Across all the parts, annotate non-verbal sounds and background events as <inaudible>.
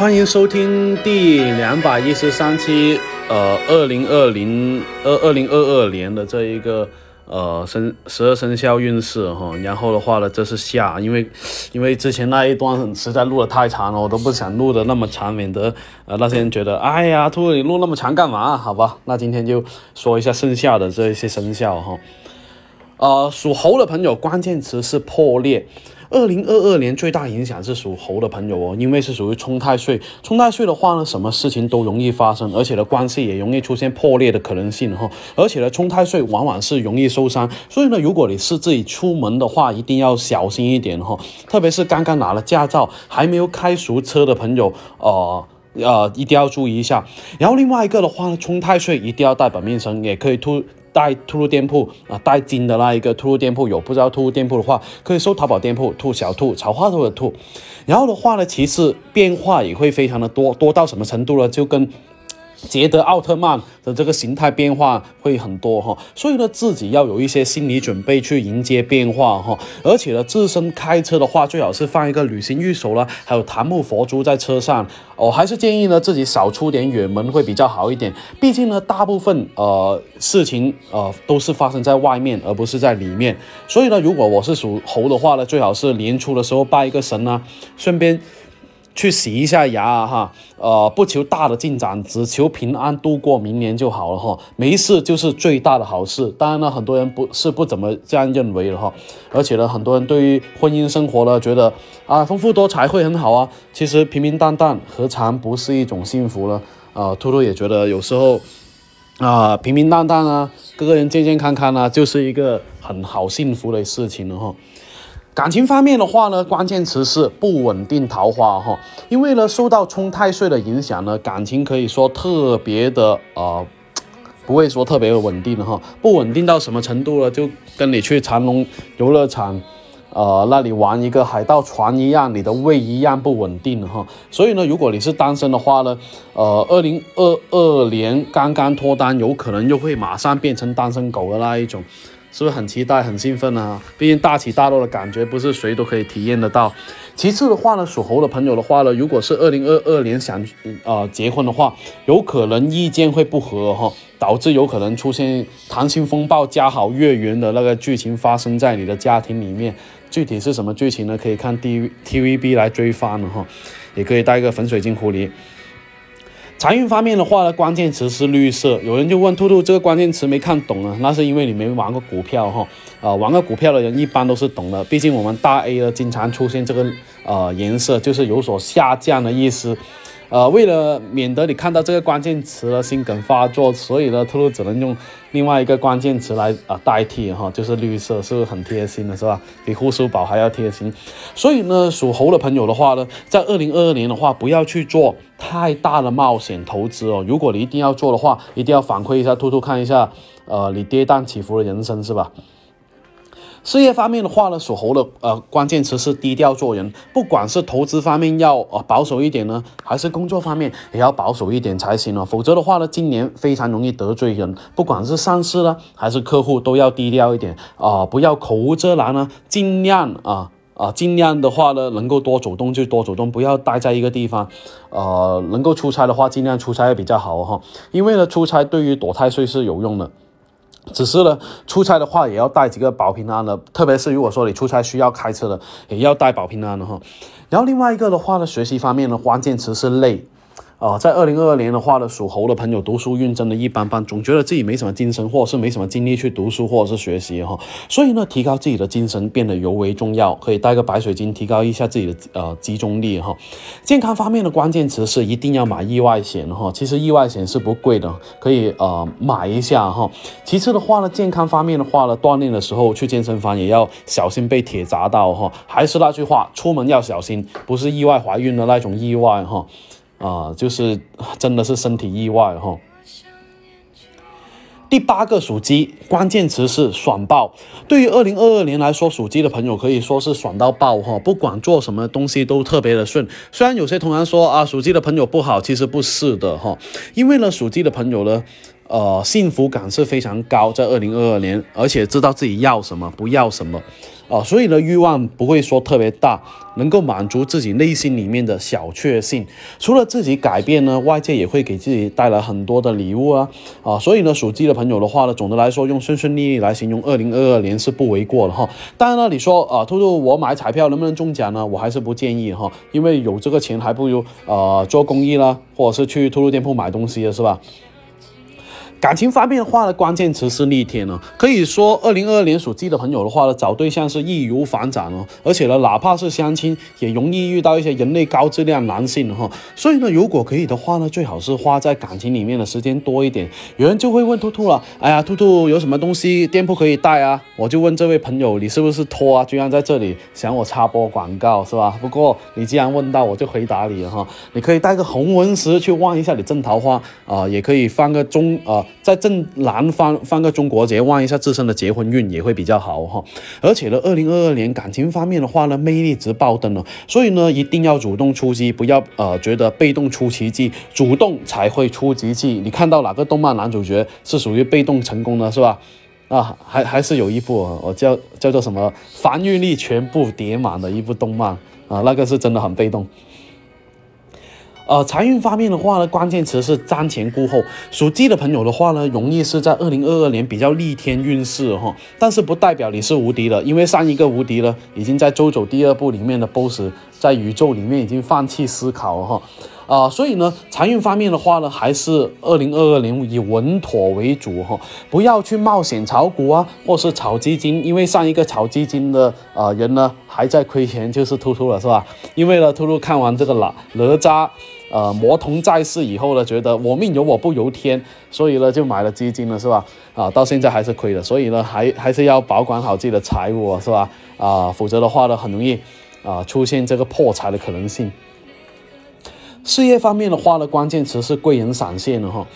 欢迎收听第两百一十三期，呃，二零二零二二零二二年的这一个呃生十二生肖运势哈。然后的话呢，这是下，因为因为之前那一段实在录的太长了，我都不想录的那么长，免得呃那些人觉得，哎呀，兔你录那么长干嘛？好吧，那今天就说一下剩下的这一些生肖哈。呃，属猴的朋友，关键词是破裂。二零二二年最大影响是属猴的朋友哦，因为是属于冲太岁。冲太岁的话呢，什么事情都容易发生，而且呢，关系也容易出现破裂的可能性哈。而且呢，冲太岁往往是容易受伤，所以呢，如果你是自己出门的话，一定要小心一点哈。特别是刚刚拿了驾照还没有开熟车的朋友，呃呃，一定要注意一下。然后另外一个的话呢，冲太岁一定要带本命神，也可以突。带兔兔店铺啊，带金的那一个兔兔店铺有，不知道兔兔店铺的话，可以搜淘宝店铺兔小兔草花兔的兔。然后的话呢，其实变化也会非常的多，多到什么程度呢？就跟。捷德奥特曼的这个形态变化会很多哈，所以呢，自己要有一些心理准备去迎接变化哈。而且呢，自身开车的话，最好是放一个旅行玉手啦，还有檀木佛珠在车上。我还是建议呢，自己少出点远门会比较好一点。毕竟呢，大部分呃事情呃都是发生在外面，而不是在里面。所以呢，如果我是属猴的话呢，最好是年初的时候拜一个神啊，顺便。去洗一下牙哈，呃，不求大的进展，只求平安度过明年就好了哈。没事就是最大的好事。当然了，很多人不是不怎么这样认为的哈。而且呢，很多人对于婚姻生活呢，觉得啊，丰富多彩会很好啊。其实平平淡淡何尝不是一种幸福呢？啊，兔兔也觉得有时候啊，平平淡淡啊，各个人健健康康啊，就是一个很好幸福的事情了哈。感情方面的话呢，关键词是不稳定桃花哈，因为呢受到冲太岁的影响呢，感情可以说特别的呃，不会说特别的稳定哈，不稳定到什么程度呢？就跟你去长隆游乐场，呃那里玩一个海盗船一样，你的胃一样不稳定哈。所以呢，如果你是单身的话呢，呃，二零二二年刚刚脱单，有可能又会马上变成单身狗的那一种。是不是很期待、很兴奋呢？毕竟大起大落的感觉不是谁都可以体验得到。其次的话呢，属猴的朋友的话呢，如果是二零二二年想呃结婚的话，有可能意见会不合哈，导致有可能出现溏心风暴家好月圆的那个剧情发生在你的家庭里面。具体是什么剧情呢？可以看 D T V B 来追番了哈，也可以带一个粉水晶狐狸。财运方面的话呢，关键词是绿色。有人就问兔兔这个关键词没看懂啊？那是因为你没玩过股票哈。啊，玩过股票的人一般都是懂的，毕竟我们大 A 呢经常出现这个呃颜色，就是有所下降的意思。呃，为了免得你看到这个关键词了心梗发作，所以呢，兔兔只能用另外一个关键词来啊代替哈，就是绿色，是不是很贴心的，是吧？比护舒宝还要贴心。所以呢，属猴的朋友的话呢，在二零二二年的话，不要去做太大的冒险投资哦。如果你一定要做的话，一定要反馈一下兔兔看一下，呃，你跌宕起伏的人生是吧？事业方面的话呢，属猴的呃关键词是低调做人，不管是投资方面要呃保守一点呢，还是工作方面也要保守一点才行哦。否则的话呢，今年非常容易得罪人，不管是上司呢还是客户都要低调一点啊，不要口无遮拦呢，尽量啊啊尽量的话呢，能够多走动就多走动，不要待在一个地方，呃，能够出差的话尽量出差比较好哈，因为呢出差对于躲太岁是有用的。只是呢，出差的话也要带几个保平安的，特别是如果说你出差需要开车的，也要带保平安的哈。然后另外一个的话呢，学习方面的关键词是累。啊，在二零二二年的话呢，属猴的朋友读书运真的一般般，总觉得自己没什么精神，或者是没什么精力去读书或者是学习哈。所以呢，提高自己的精神变得尤为重要，可以带个白水晶提高一下自己的呃集中力哈。健康方面的关键词是一定要买意外险哈，其实意外险是不贵的，可以呃买一下哈。其次的话呢，健康方面的话呢，锻炼的时候去健身房也要小心被铁砸到哈。还是那句话，出门要小心，不是意外怀孕的那种意外哈。啊，就是真的是身体意外哈。第八个属鸡，关键词是爽爆。对于二零二二年来说，属鸡的朋友可以说是爽到爆哈，不管做什么东西都特别的顺。虽然有些同行说啊，属鸡的朋友不好，其实不是的哈，因为呢，属鸡的朋友呢。呃，幸福感是非常高，在二零二二年，而且知道自己要什么，不要什么。啊，所以呢，欲望不会说特别大，能够满足自己内心里面的小确幸。除了自己改变呢，外界也会给自己带来很多的礼物啊啊！所以呢，属鸡的朋友的话呢，总的来说，用顺顺利利来形容二零二二年是不为过的哈。当然了，你说啊，兔兔，我买彩票能不能中奖呢？我还是不建议哈，因为有这个钱，还不如呃做公益啦，或者是去兔兔店铺买东西了，是吧？感情方面的话呢，关键词是逆天呢。可以说，二零二二年属鸡的朋友的话呢，找对象是易如反掌哦。而且呢，哪怕是相亲，也容易遇到一些人类高质量男性哈。所以呢，如果可以的话呢，最好是花在感情里面的时间多一点。有人就会问兔兔了，哎呀，兔兔有什么东西店铺可以带啊？我就问这位朋友，你是不是托啊？居然在这里想我插播广告是吧？不过你既然问到，我就回答你哈。你可以带个红纹石去旺一下你正桃花啊，也可以放个中啊。在正南方放个中国结，望一下自身的结婚运也会比较好哈。而且呢，二零二二年感情方面的话呢，魅力值爆灯了，所以呢，一定要主动出击，不要呃觉得被动出奇迹，主动才会出奇迹。你看到哪个动漫男主角是属于被动成功的，是吧？啊，还还是有一部我叫叫做什么防御力全部叠满的一部动漫啊，那个是真的很被动。呃，财运方面的话呢，关键词是瞻前顾后。属鸡的朋友的话呢，容易是在二零二二年比较逆天运势哈，但是不代表你是无敌的，因为上一个无敌了，已经在周走第二部里面的 BOSS 在宇宙里面已经放弃思考了哈。啊，所以呢，财运方面的话呢，还是二零二二年以稳妥为主哈，不要去冒险炒股啊，或是炒基金，因为上一个炒基金的啊人呢还在亏钱，就是突突了是吧？因为呢，突突看完这个哪哪吒，呃，魔童在世以后呢，觉得我命由我不由天，所以呢就买了基金了是吧？啊，到现在还是亏的，所以呢还还是要保管好自己的财务是吧？啊，否则的话呢，很容易啊出现这个破财的可能性。事业方面的话呢，关键词是贵人闪现了哈。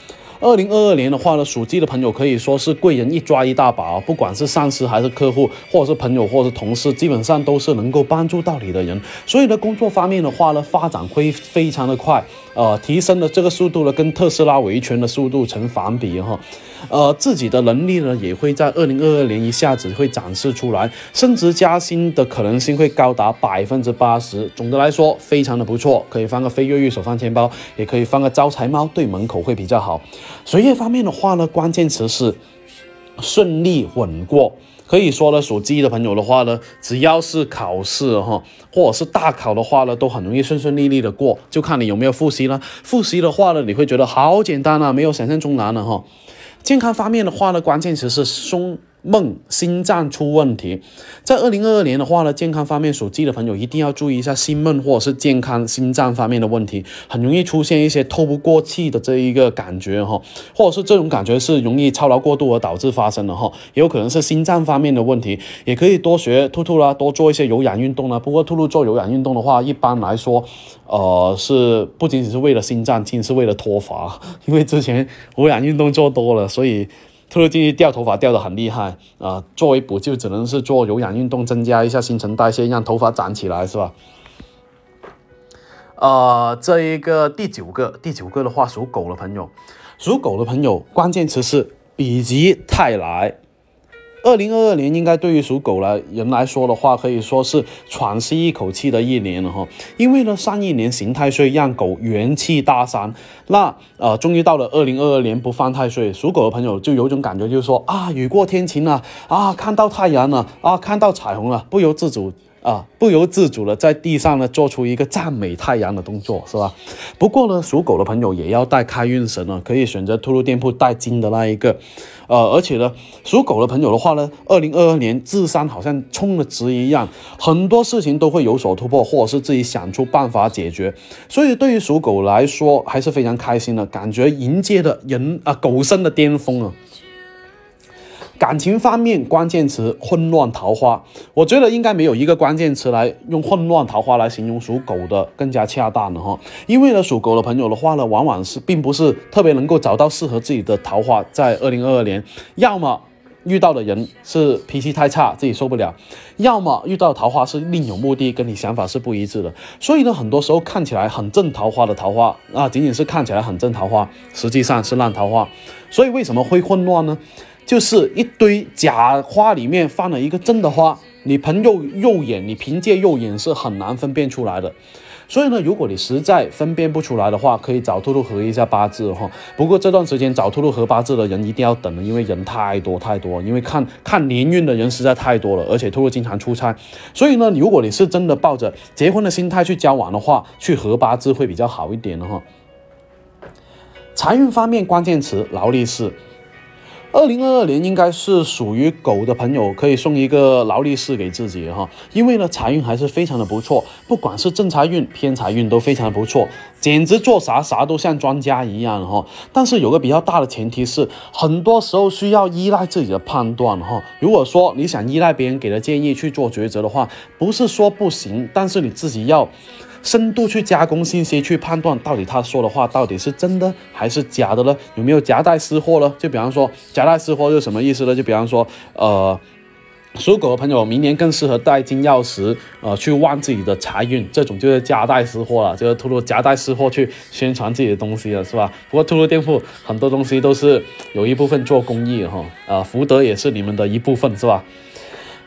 二零二二年的话呢，属鸡的朋友可以说是贵人一抓一大把，不管是上司还是客户，或者是朋友，或者是同事，基本上都是能够帮助到你的人。所以呢，工作方面的话呢，发展会非常的快，呃，提升的这个速度呢，跟特斯拉维权的速度成反比哈。呃，自己的能力呢，也会在二零二二年一下子会展示出来，升职加薪的可能性会高达百分之八十。总的来说，非常的不错，可以放个飞跃跃手放钱包，也可以放个招财猫对门口会比较好。学业方面的话呢，关键词是顺利稳过。可以说呢，属鸡的朋友的话呢，只要是考试哈，或者是大考的话呢，都很容易顺顺利利的过，就看你有没有复习了。复习的话呢，你会觉得好简单啊，没有想象中难了哈。健康方面的话呢，关键词是松。梦心脏出问题，在二零二二年的话呢，健康方面属鸡的朋友一定要注意一下心闷或者是健康心脏方面的问题，很容易出现一些透不过气的这一个感觉哈，或者是这种感觉是容易操劳过度而导致发生的哈，也有可能是心脏方面的问题，也可以多学兔兔啦，多做一些有氧运动啦。不过兔兔做有氧运动的话，一般来说，呃，是不仅仅是为了心脏，其实是为了脱发，因为之前无氧运动做多了，所以。突入进去掉头发掉得很厉害啊！作为补救，只能是做有氧运动，增加一下新陈代谢，让头发长起来，是吧？呃，这一个第九个，第九个的话，属狗的朋友，属狗的朋友，关键词是否极泰来。二零二二年应该对于属狗来人来说的话，可以说是喘息一口气的一年了哈。因为呢，上一年刑太岁让狗元气大伤，那呃，终于到了二零二二年不犯太岁，属狗的朋友就有种感觉，就是说啊，雨过天晴了啊，看到太阳了啊，看到彩虹了，不由自主。啊，不由自主的在地上呢做出一个赞美太阳的动作，是吧？不过呢，属狗的朋友也要带开运神呢，可以选择兔兔店铺带金的那一个。呃，而且呢，属狗的朋友的话呢，二零二二年智商好像充了值一样，很多事情都会有所突破，或者是自己想出办法解决。所以对于属狗来说，还是非常开心的，感觉迎接的人啊狗生的巅峰啊。感情方面，关键词混乱桃花，我觉得应该没有一个关键词来用混乱桃花来形容属狗的更加恰当的哈。因为呢，属狗的朋友的话呢，往往是并不是特别能够找到适合自己的桃花，在二零二二年，要么遇到的人是脾气太差，自己受不了；要么遇到桃花是另有目的，跟你想法是不一致的。所以呢，很多时候看起来很正桃花的桃花啊，仅仅是看起来很正桃花，实际上是烂桃花。所以为什么会混乱呢？就是一堆假花里面放了一个真的花，你凭肉肉眼，你凭借肉眼是很难分辨出来的。所以呢，如果你实在分辨不出来的话，可以找兔兔合一下八字哈。不过这段时间找兔兔合八字的人一定要等了，因为人太多太多，因为看看年运的人实在太多了，而且兔兔经常出差，所以呢，如果你是真的抱着结婚的心态去交往的话，去合八字会比较好一点的哈。财运方面，关键词劳力士。二零二二年应该是属于狗的朋友可以送一个劳力士给自己哈，因为呢财运还是非常的不错，不管是正财运、偏财运都非常的不错，简直做啥啥都像专家一样哈。但是有个比较大的前提是，很多时候需要依赖自己的判断哈。如果说你想依赖别人给的建议去做抉择的话，不是说不行，但是你自己要。深度去加工信息，去判断到底他说的话到底是真的还是假的呢？有没有夹带私货呢？就比方说夹带私货是什么意思呢？就比方说，呃，属狗的朋友明年更适合带金钥匙，呃，去旺自己的财运，这种就是夹带私货了，就是兔兔夹带私货去宣传自己的东西了，是吧？不过兔兔店铺很多东西都是有一部分做公益哈，呃，福德也是你们的一部分，是吧？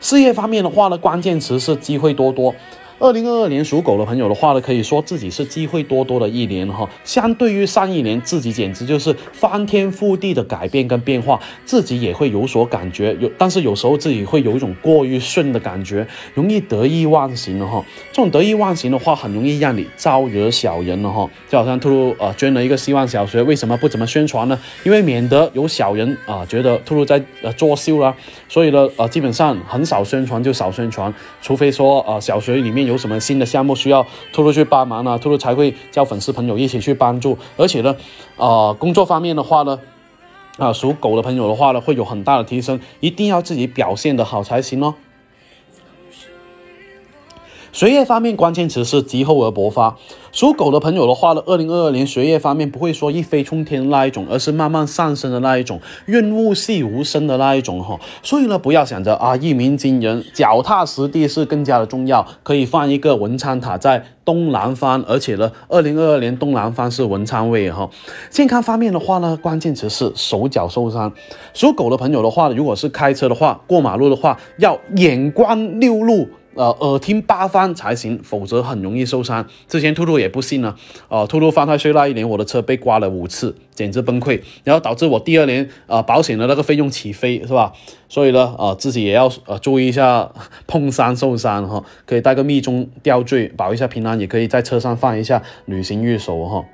事业方面的话呢，关键词是机会多多。二零二二年属狗的朋友的话呢，可以说自己是机会多多的一年哈。相对于上一年，自己简直就是翻天覆地的改变跟变化，自己也会有所感觉。有，但是有时候自己会有一种过于顺的感觉，容易得意忘形了哈。这种得意忘形的话，很容易让你招惹小人了哈。就好像兔兔呃捐了一个希望小学，为什么不怎么宣传呢？因为免得有小人啊觉得兔兔在呃作秀啦。所以呢呃基本上很少宣传，就少宣传，除非说呃小学里面。有什么新的项目需要兔兔去帮忙呢？兔兔才会叫粉丝朋友一起去帮助。而且呢，呃，工作方面的话呢，啊，属狗的朋友的话呢，会有很大的提升，一定要自己表现的好才行哦。学业方面，关键词是积厚而薄发。属狗的朋友的话呢，二零二二年学业方面不会说一飞冲天那一种，而是慢慢上升的那一种，润物细无声的那一种哈。所以呢，不要想着啊一鸣惊人，脚踏实地是更加的重要。可以放一个文昌塔在东南方，而且呢，二零二二年东南方是文昌位哈。健康方面的话呢，关键词是手脚受伤。属狗的朋友的话，如果是开车的话，过马路的话要眼观六路。呃，耳听八方才行，否则很容易受伤。之前兔兔也不信呢，呃，兔兔犯太岁那一年，我的车被刮了五次，简直崩溃，然后导致我第二年呃保险的那个费用起飞，是吧？所以呢，呃，自己也要呃注意一下 <laughs> 碰伤受伤哈，可以带个密宗吊坠保一下平安，也可以在车上放一下旅行玉手哈。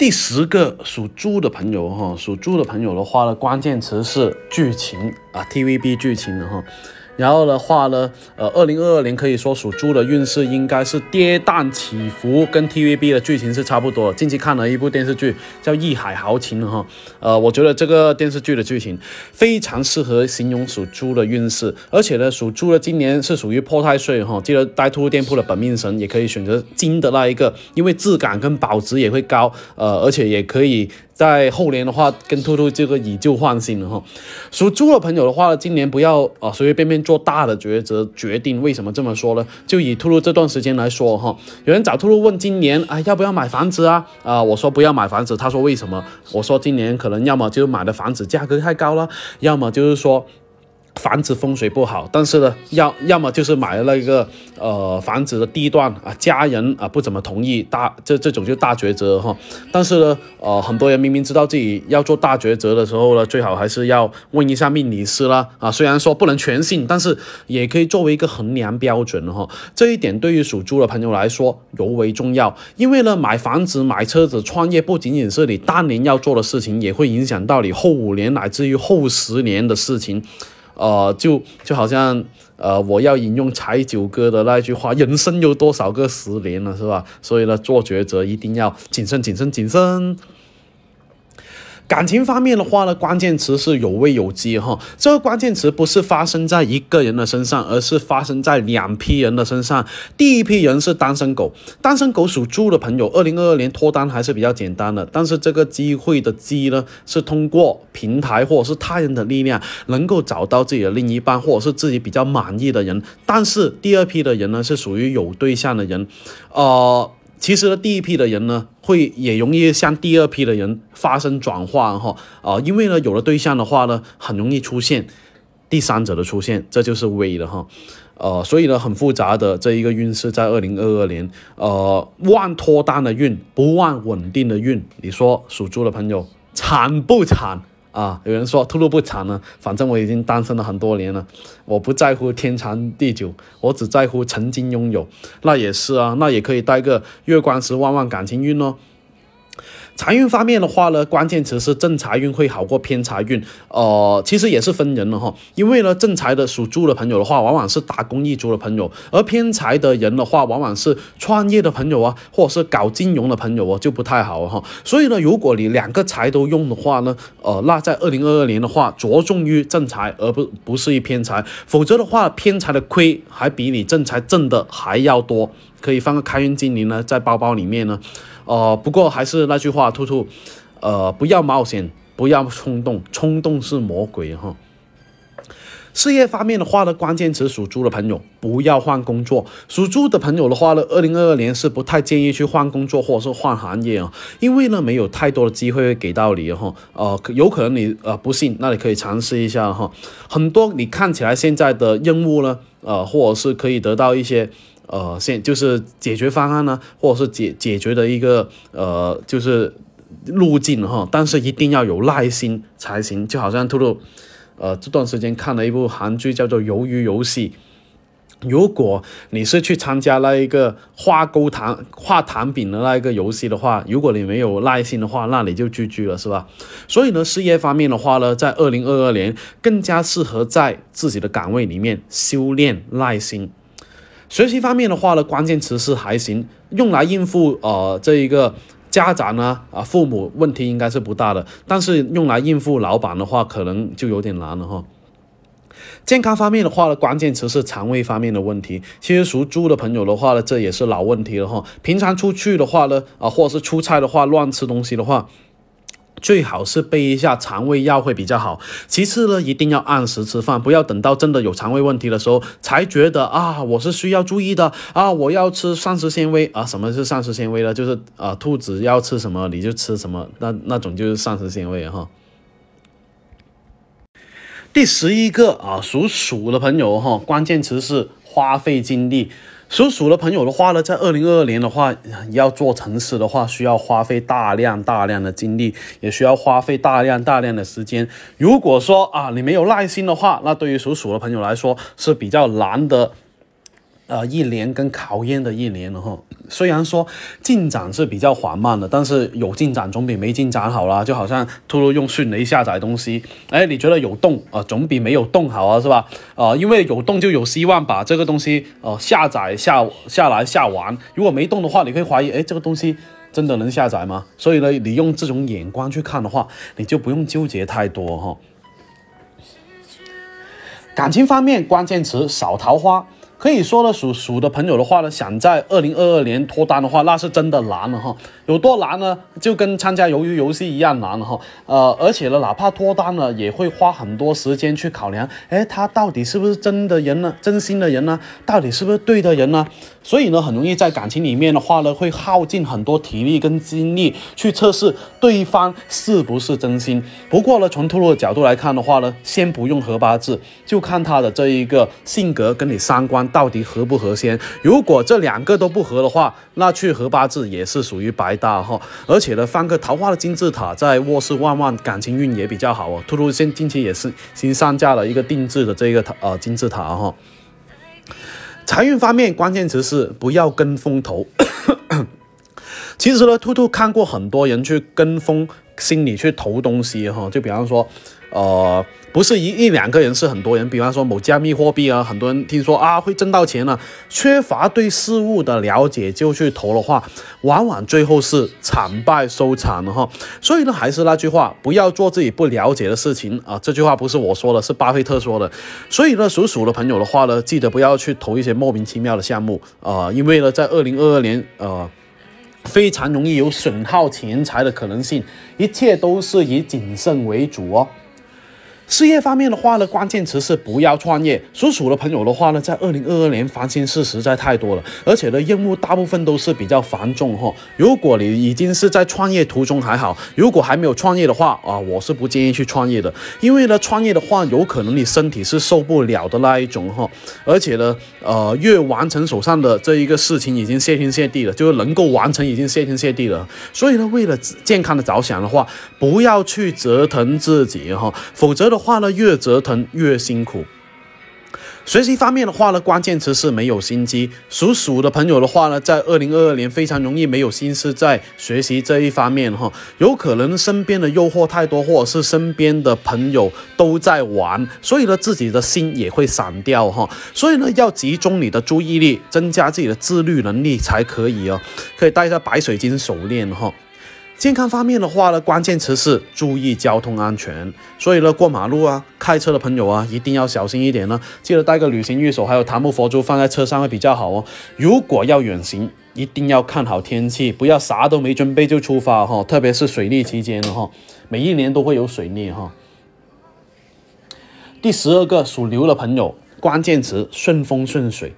第十个属猪的朋友哈，属猪的朋友的话呢，关键词是剧情啊，TVB 剧情的哈。然后的话呢，呃，二零二二年可以说属猪的运势应该是跌宕起伏，跟 TVB 的剧情是差不多。近期看了一部电视剧叫《义海豪情》哈，呃，我觉得这个电视剧的剧情非常适合形容属猪的运势，而且呢，属猪的今年是属于破太岁哈，记得带兔店铺的本命神也可以选择金的那一个，因为质感跟保值也会高，呃，而且也可以。在后年的话，跟兔兔这个以旧换新了哈。属猪的朋友的话，今年不要啊随随便便做大的抉择决定。为什么这么说呢？就以兔兔这段时间来说哈，有人找兔兔问今年啊要不要买房子啊？啊，我说不要买房子。他说为什么？我说今年可能要么就买的房子价格太高了，要么就是说。房子风水不好，但是呢，要要么就是买了那个呃房子的地段啊，家人啊不怎么同意，大这这种就大抉择哈。但是呢，呃，很多人明明知道自己要做大抉择的时候呢，最好还是要问一下命理师啦啊。虽然说不能全信，但是也可以作为一个衡量标准哈。这一点对于属猪的朋友来说尤为重要，因为呢，买房子、买车子、创业不仅仅是你当年要做的事情，也会影响到你后五年乃至于后十年的事情。呃，就就好像呃，我要引用柴九哥的那句话：“人生有多少个十年了，是吧？”所以呢，做抉择一定要谨慎、谨慎、谨慎。感情方面的话呢，关键词是有危有机哈。这个关键词不是发生在一个人的身上，而是发生在两批人的身上。第一批人是单身狗，单身狗属猪的朋友，二零二二年脱单还是比较简单的。但是这个机会的机呢，是通过平台或者是他人的力量，能够找到自己的另一半，或者是自己比较满意的人。但是第二批的人呢，是属于有对象的人，呃。其实呢，第一批的人呢，会也容易向第二批的人发生转换哈啊，因为呢，有了对象的话呢，很容易出现第三者的出现，这就是危的哈，呃，所以呢，很复杂的这一个运势在二零二二年，呃，旺脱单的运，不旺稳定的运，你说属猪的朋友惨不惨？啊，有人说兔兔不长呢，反正我已经单身了很多年了，我不在乎天长地久，我只在乎曾经拥有。那也是啊，那也可以带个月光石旺旺感情运哦。财运方面的话呢，关键词是正财运会好过偏财运，呃，其实也是分人了哈。因为呢，正财的属猪的朋友的话，往往是打工一族的朋友；而偏财的人的话，往往是创业的朋友啊，或者是搞金融的朋友哦，就不太好哈。所以呢，如果你两个财都用的话呢，呃，那在二零二二年的话，着重于正财，而不不是一偏财，否则的话，偏财的亏还比你正财挣的还要多。可以放个开运精灵呢，在包包里面呢。呃，不过还是那句话，兔兔，呃，不要冒险，不要冲动，冲动是魔鬼哈。事业方面的话呢，关键词属猪的朋友不要换工作。属猪的朋友的话呢，二零二二年是不太建议去换工作或者是换行业啊，因为呢没有太多的机会给到你哈。呃，有可能你呃不信，那你可以尝试一下哈。很多你看起来现在的任务呢，呃，或者是可以得到一些。呃，现就是解决方案呢，或者是解解决的一个呃，就是路径哈，但是一定要有耐心才行。就好像兔兔，呃，这段时间看了一部韩剧，叫做《鱿鱼游戏》。如果你是去参加那一个画勾糖、画糖饼的那一个游戏的话，如果你没有耐心的话，那你就 GG 了，是吧？所以呢，事业方面的话呢，在二零二二年更加适合在自己的岗位里面修炼耐心。学习方面的话呢，关键词是还行，用来应付呃这一个家长呢啊父母问题应该是不大的，但是用来应付老板的话，可能就有点难了哈。健康方面的话呢，关键词是肠胃方面的问题。其实属猪的朋友的话呢，这也是老问题了哈。平常出去的话呢，啊或者是出差的话，乱吃东西的话。最好是备一下肠胃药会比较好。其次呢，一定要按时吃饭，不要等到真的有肠胃问题的时候才觉得啊，我是需要注意的啊，我要吃膳食纤维啊。什么是膳食纤维呢？就是啊，兔子要吃什么你就吃什么，那那种就是膳食纤维哈。第十一个啊，属鼠的朋友哈，关键词是花费精力。属鼠的朋友的话呢，在二零二二年的话，要做成事的话，需要花费大量大量的精力，也需要花费大量大量的时间。如果说啊，你没有耐心的话，那对于属鼠的朋友来说是比较难的。呃，一年跟考验的一年了哈。虽然说进展是比较缓慢的，但是有进展总比没进展好啦。就好像突然用迅雷下载东西，哎，你觉得有动啊，总比没有动好啊，是吧？啊，因为有动就有希望把这个东西呃下载下下来下完。如果没动的话，你会怀疑，哎，这个东西真的能下载吗？所以呢，你用这种眼光去看的话，你就不用纠结太多哈。感情方面，关键词少桃花。可以说呢，属鼠的朋友的话呢，想在二零二二年脱单的话，那是真的难了哈。有多难呢？就跟参加鱿鱼游戏一样难了哈。呃，而且呢，哪怕脱单了，也会花很多时间去考量，哎，他到底是不是真的人呢？真心的人呢？到底是不是对的人呢？所以呢，很容易在感情里面的话呢，会耗尽很多体力跟精力去测试对方是不是真心。不过呢，从兔兔的角度来看的话呢，先不用合八字，就看他的这一个性格跟你三观。到底合不合先？如果这两个都不合的话，那去合八字也是属于白搭哈。而且呢，放个桃花的金字塔在卧室，旺旺感情运也比较好哦。兔兔现近期也是新上架了一个定制的这个呃金字塔哈。财运方面，关键词是不要跟风投。其实呢，兔兔看过很多人去跟风。心里去投东西哈，就比方说，呃。不是一一两个人，是很多人。比方说某加密货币啊，很多人听说啊会挣到钱了，缺乏对事物的了解就去投的话，往往最后是惨败收场的哈。所以呢，还是那句话，不要做自己不了解的事情啊。这句话不是我说的，是巴菲特说的。所以呢，属鼠的朋友的话呢，记得不要去投一些莫名其妙的项目啊，因为呢，在二零二二年呃，非常容易有损耗钱财的可能性，一切都是以谨慎为主哦。事业方面的话呢，关键词是不要创业。属鼠的朋友的话呢，在二零二二年烦心事实在太多了，而且呢，任务大部分都是比较繁重哈。如果你已经是在创业途中还好，如果还没有创业的话啊，我是不建议去创业的，因为呢，创业的话有可能你身体是受不了的那一种哈。而且呢，呃，越完成手上的这一个事情已经谢天谢地了，就是能够完成已经谢天谢地了。所以呢，为了健康的着想的话，不要去折腾自己哈，否则的。话呢，越折腾越辛苦。学习方面的话呢，关键词是没有心机。属鼠的朋友的话呢，在二零二二年非常容易没有心思在学习这一方面哈，有可能身边的诱惑太多，或者是身边的朋友都在玩，所以呢，自己的心也会散掉哈。所以呢，要集中你的注意力，增加自己的自律能力才可以哦。可以带一下白水晶手链哈。健康方面的话呢，关键词是注意交通安全。所以呢，过马路啊，开车的朋友啊，一定要小心一点呢。记得带个旅行玉手，还有檀木佛珠放在车上会比较好哦。如果要远行，一定要看好天气，不要啥都没准备就出发哈。特别是水逆期间的哈，每一年都会有水逆哈。第十二个属牛的朋友，关键词顺风顺水。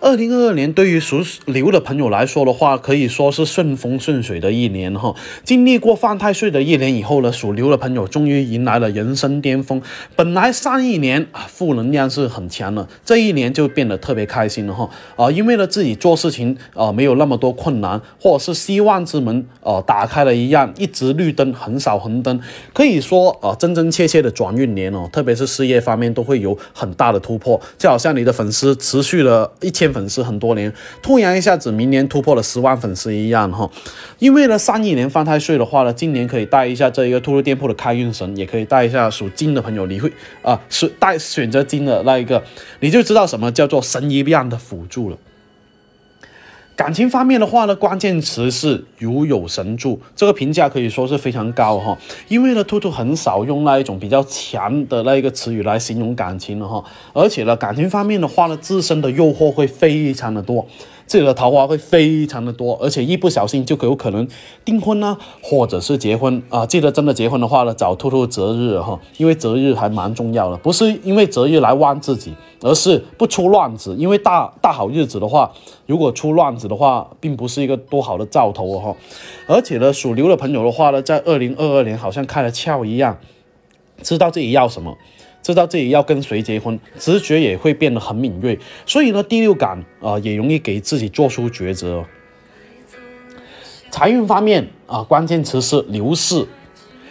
二零二二年对于属牛的朋友来说的话，可以说是顺风顺水的一年哈。经历过犯太岁的一年以后呢，属牛的朋友终于迎来了人生巅峰。本来上一年啊负能量是很强的，这一年就变得特别开心了哈啊，因为呢自己做事情啊没有那么多困难，或者是希望之门啊打开了一样，一直绿灯，很少红灯，可以说啊真真切切的转运年哦。特别是事业方面都会有很大的突破，就好像你的粉丝持续了一千。粉丝很多年，突然一下子明年突破了十万粉丝一样哈，因为呢上一年犯太岁的话呢，今年可以带一下这一个兔兔店铺的开运神，也可以带一下属金的朋友，你会啊是带选择金的那一个，你就知道什么叫做神一样的辅助了。感情方面的话呢，关键词是如有神助，这个评价可以说是非常高哈。因为呢，兔兔很少用那一种比较强的那一个词语来形容感情了哈。而且呢，感情方面的话呢，自身的诱惑会非常的多。自己的桃花会非常的多，而且一不小心就有可能订婚呢，或者是结婚啊。记得真的结婚的话呢，找兔兔择日哈，因为择日还蛮重要的，不是因为择日来旺自己，而是不出乱子。因为大大好日子的话，如果出乱子的话，并不是一个多好的兆头哈。而且呢，属牛的朋友的话呢，在二零二二年好像开了窍一样，知道自己要什么。知道自己要跟谁结婚，直觉也会变得很敏锐，所以呢，第六感啊也容易给自己做出抉择。财运方面啊，关键词是牛市。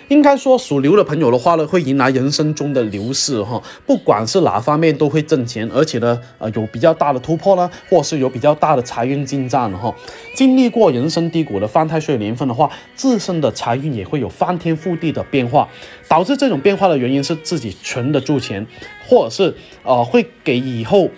应该说，属牛的朋友的话呢，会迎来人生中的流逝哈，不管是哪方面都会挣钱，而且呢，呃，有比较大的突破呢，或是有比较大的财运进账哈。经历过人生低谷的犯太岁年份的话，自身的财运也会有翻天覆地的变化，导致这种变化的原因是自己存得住钱，或者是呃，会给以后。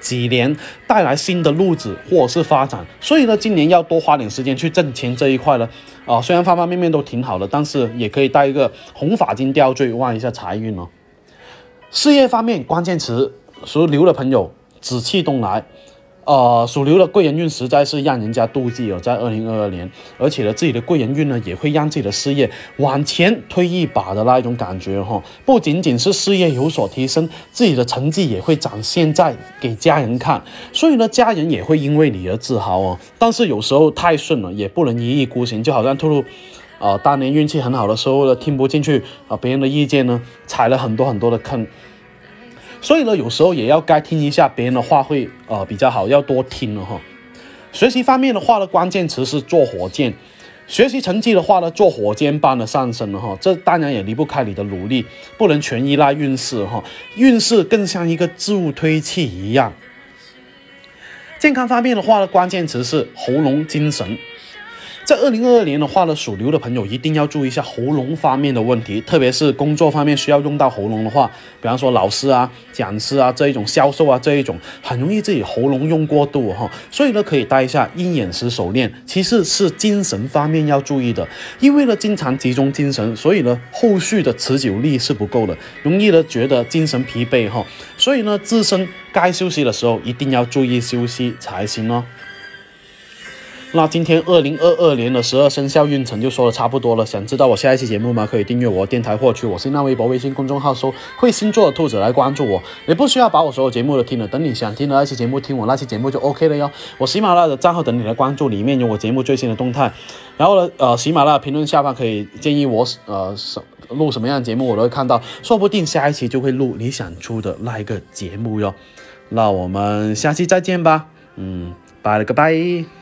几年带来新的路子或者是发展，所以呢，今年要多花点时间去挣钱这一块呢。啊，虽然方方面面都挺好的，但是也可以带一个红发金吊坠，旺一下财运哦。事业方面，关键词属牛的朋友，紫气东来。呃，属牛的贵人运实在是让人家妒忌哦，在二零二二年，而且呢，自己的贵人运呢，也会让自己的事业往前推一把的那一种感觉哈。不仅仅是事业有所提升，自己的成绩也会展现在给家人看，所以呢，家人也会因为你而自豪哦。但是有时候太顺了，也不能一意孤行，就好像兔兔，呃，当年运气很好的时候呢，听不进去啊别人的意见呢，踩了很多很多的坑。所以呢，有时候也要该听一下别人的话，会呃比较好，要多听了哈。学习方面的话呢，关键词是坐火箭。学习成绩的话呢，做火箭般的上升了哈。这当然也离不开你的努力，不能全依赖运势哈。运势更像一个助推器一样。健康方面的话呢，关键词是喉咙精神。在二零二二年的话呢，属牛的朋友一定要注意一下喉咙方面的问题，特别是工作方面需要用到喉咙的话，比方说老师啊、讲师啊这一种销售啊这一种，很容易自己喉咙用过度哈，所以呢可以戴一下鹰眼石手链。其次是精神方面要注意的，因为呢经常集中精神，所以呢后续的持久力是不够的，容易呢觉得精神疲惫哈，所以呢自身该休息的时候一定要注意休息才行哦。那今天二零二二年的十二生肖运程就说的差不多了。想知道我下一期节目吗？可以订阅我电台获取。我新浪微博、微信公众号搜“会星座的兔子”来关注我。也不需要把我所有节目都听了，等你想听的那期节目听我那期节目就 OK 了哟。我喜马拉雅的账号等你来关注，里面有我节目最新的动态。然后呢，呃，喜马拉雅评论下方可以建议我呃什录什么样的节目，我都会看到，说不定下一期就会录你想出的那一个节目哟。那我们下期再见吧。嗯，拜了个拜。